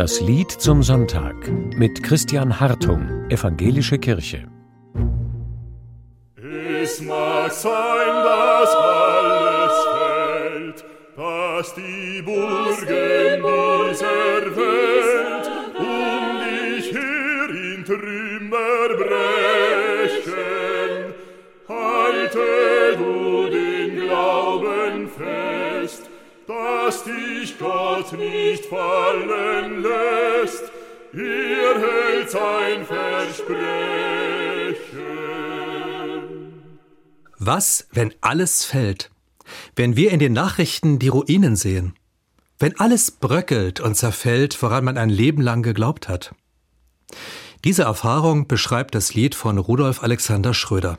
Das Lied zum Sonntag mit Christian Hartung, Evangelische Kirche. Es mag sein, dass alles fällt, dass die Burgen dieser Welt um dich her in Trümmer brechen. Dass dich Gott nicht fallen lässt, er hält sein Versprechen. Was, wenn alles fällt? Wenn wir in den Nachrichten die Ruinen sehen? Wenn alles bröckelt und zerfällt, woran man ein Leben lang geglaubt hat? Diese Erfahrung beschreibt das Lied von Rudolf Alexander Schröder.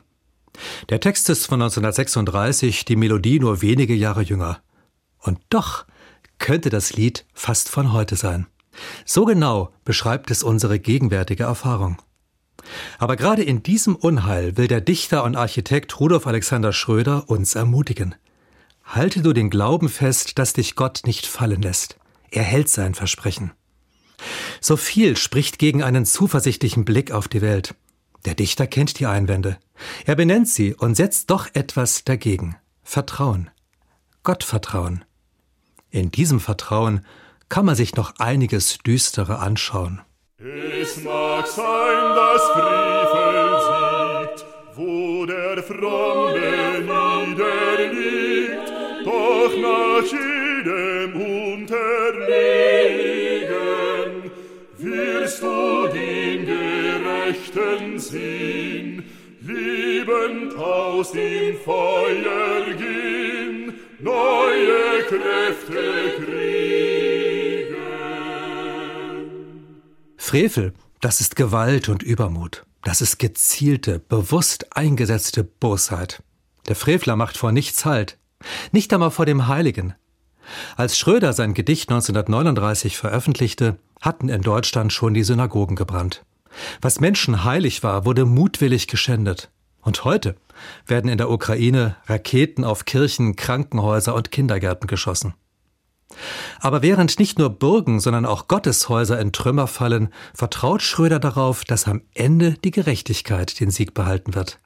Der Text ist von 1936, die Melodie nur wenige Jahre jünger. Und doch könnte das Lied fast von heute sein. So genau beschreibt es unsere gegenwärtige Erfahrung. Aber gerade in diesem Unheil will der Dichter und Architekt Rudolf Alexander Schröder uns ermutigen. Halte du den Glauben fest, dass dich Gott nicht fallen lässt. Er hält sein Versprechen. So viel spricht gegen einen zuversichtlichen Blick auf die Welt. Der Dichter kennt die Einwände. Er benennt sie und setzt doch etwas dagegen. Vertrauen. Gottvertrauen. In diesem Vertrauen kann man sich noch einiges Düstere anschauen. Es mag sein, dass Frevel siegt, wo der Fromme niederliegt, doch nach jedem Unterliegen wirst du den Gerechten sehen, liebend aus dem Feuer gehen, neue Kräfte kriegen. Frevel, das ist Gewalt und Übermut. Das ist gezielte, bewusst eingesetzte Bosheit. Der Frevler macht vor nichts Halt. Nicht einmal vor dem Heiligen. Als Schröder sein Gedicht 1939 veröffentlichte, hatten in Deutschland schon die Synagogen gebrannt. Was Menschen heilig war, wurde mutwillig geschändet. Und heute werden in der Ukraine Raketen auf Kirchen, Krankenhäuser und Kindergärten geschossen. Aber während nicht nur Burgen, sondern auch Gotteshäuser in Trümmer fallen, vertraut Schröder darauf, dass am Ende die Gerechtigkeit den Sieg behalten wird.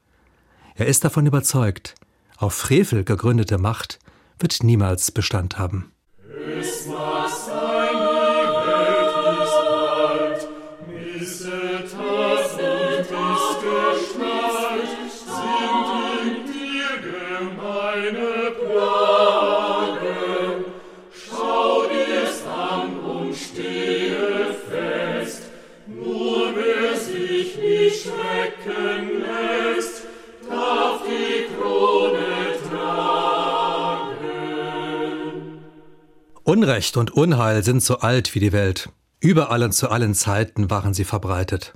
Er ist davon überzeugt, auf Frevel gegründete Macht wird niemals Bestand haben. Es Unrecht und Unheil sind so alt wie die Welt. Überall und zu allen Zeiten waren sie verbreitet.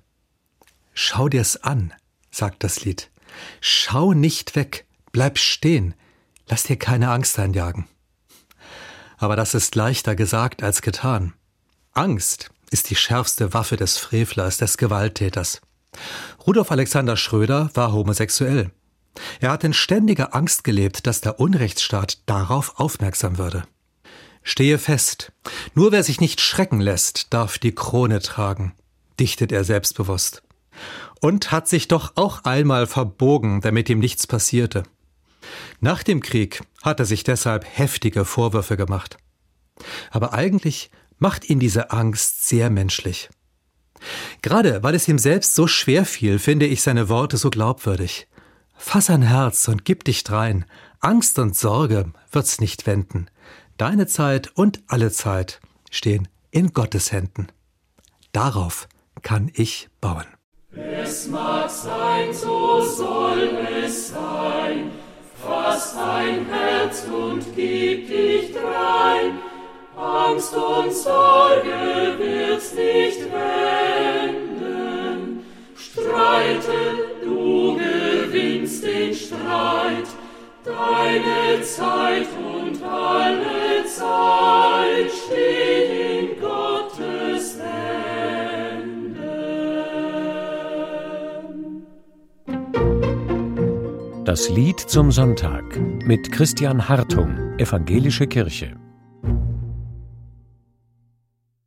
Schau dir's an, sagt das Lied. Schau nicht weg, bleib stehen, lass dir keine Angst einjagen. Aber das ist leichter gesagt als getan. Angst ist die schärfste Waffe des Frevlers, des Gewalttäters. Rudolf Alexander Schröder war homosexuell. Er hat in ständiger Angst gelebt, dass der Unrechtsstaat darauf aufmerksam würde. Stehe fest, nur wer sich nicht schrecken lässt, darf die Krone tragen, dichtet er selbstbewusst. Und hat sich doch auch einmal verbogen, damit ihm nichts passierte. Nach dem Krieg hat er sich deshalb heftige Vorwürfe gemacht. Aber eigentlich macht ihn diese Angst sehr menschlich. Gerade weil es ihm selbst so schwer fiel, finde ich seine Worte so glaubwürdig. Fass ein Herz und gib dich drein. Angst und Sorge wird's nicht wenden. Deine Zeit und alle Zeit stehen in Gottes Händen. Darauf kann ich bauen. Es mag sein, so soll es sein. Fass dein Herz und gib dich drein. Angst und Sorge wird's nicht wenden. Streite, du gewinnst den Streit. Deine Zeit und Das Lied zum Sonntag mit Christian Hartung, Evangelische Kirche.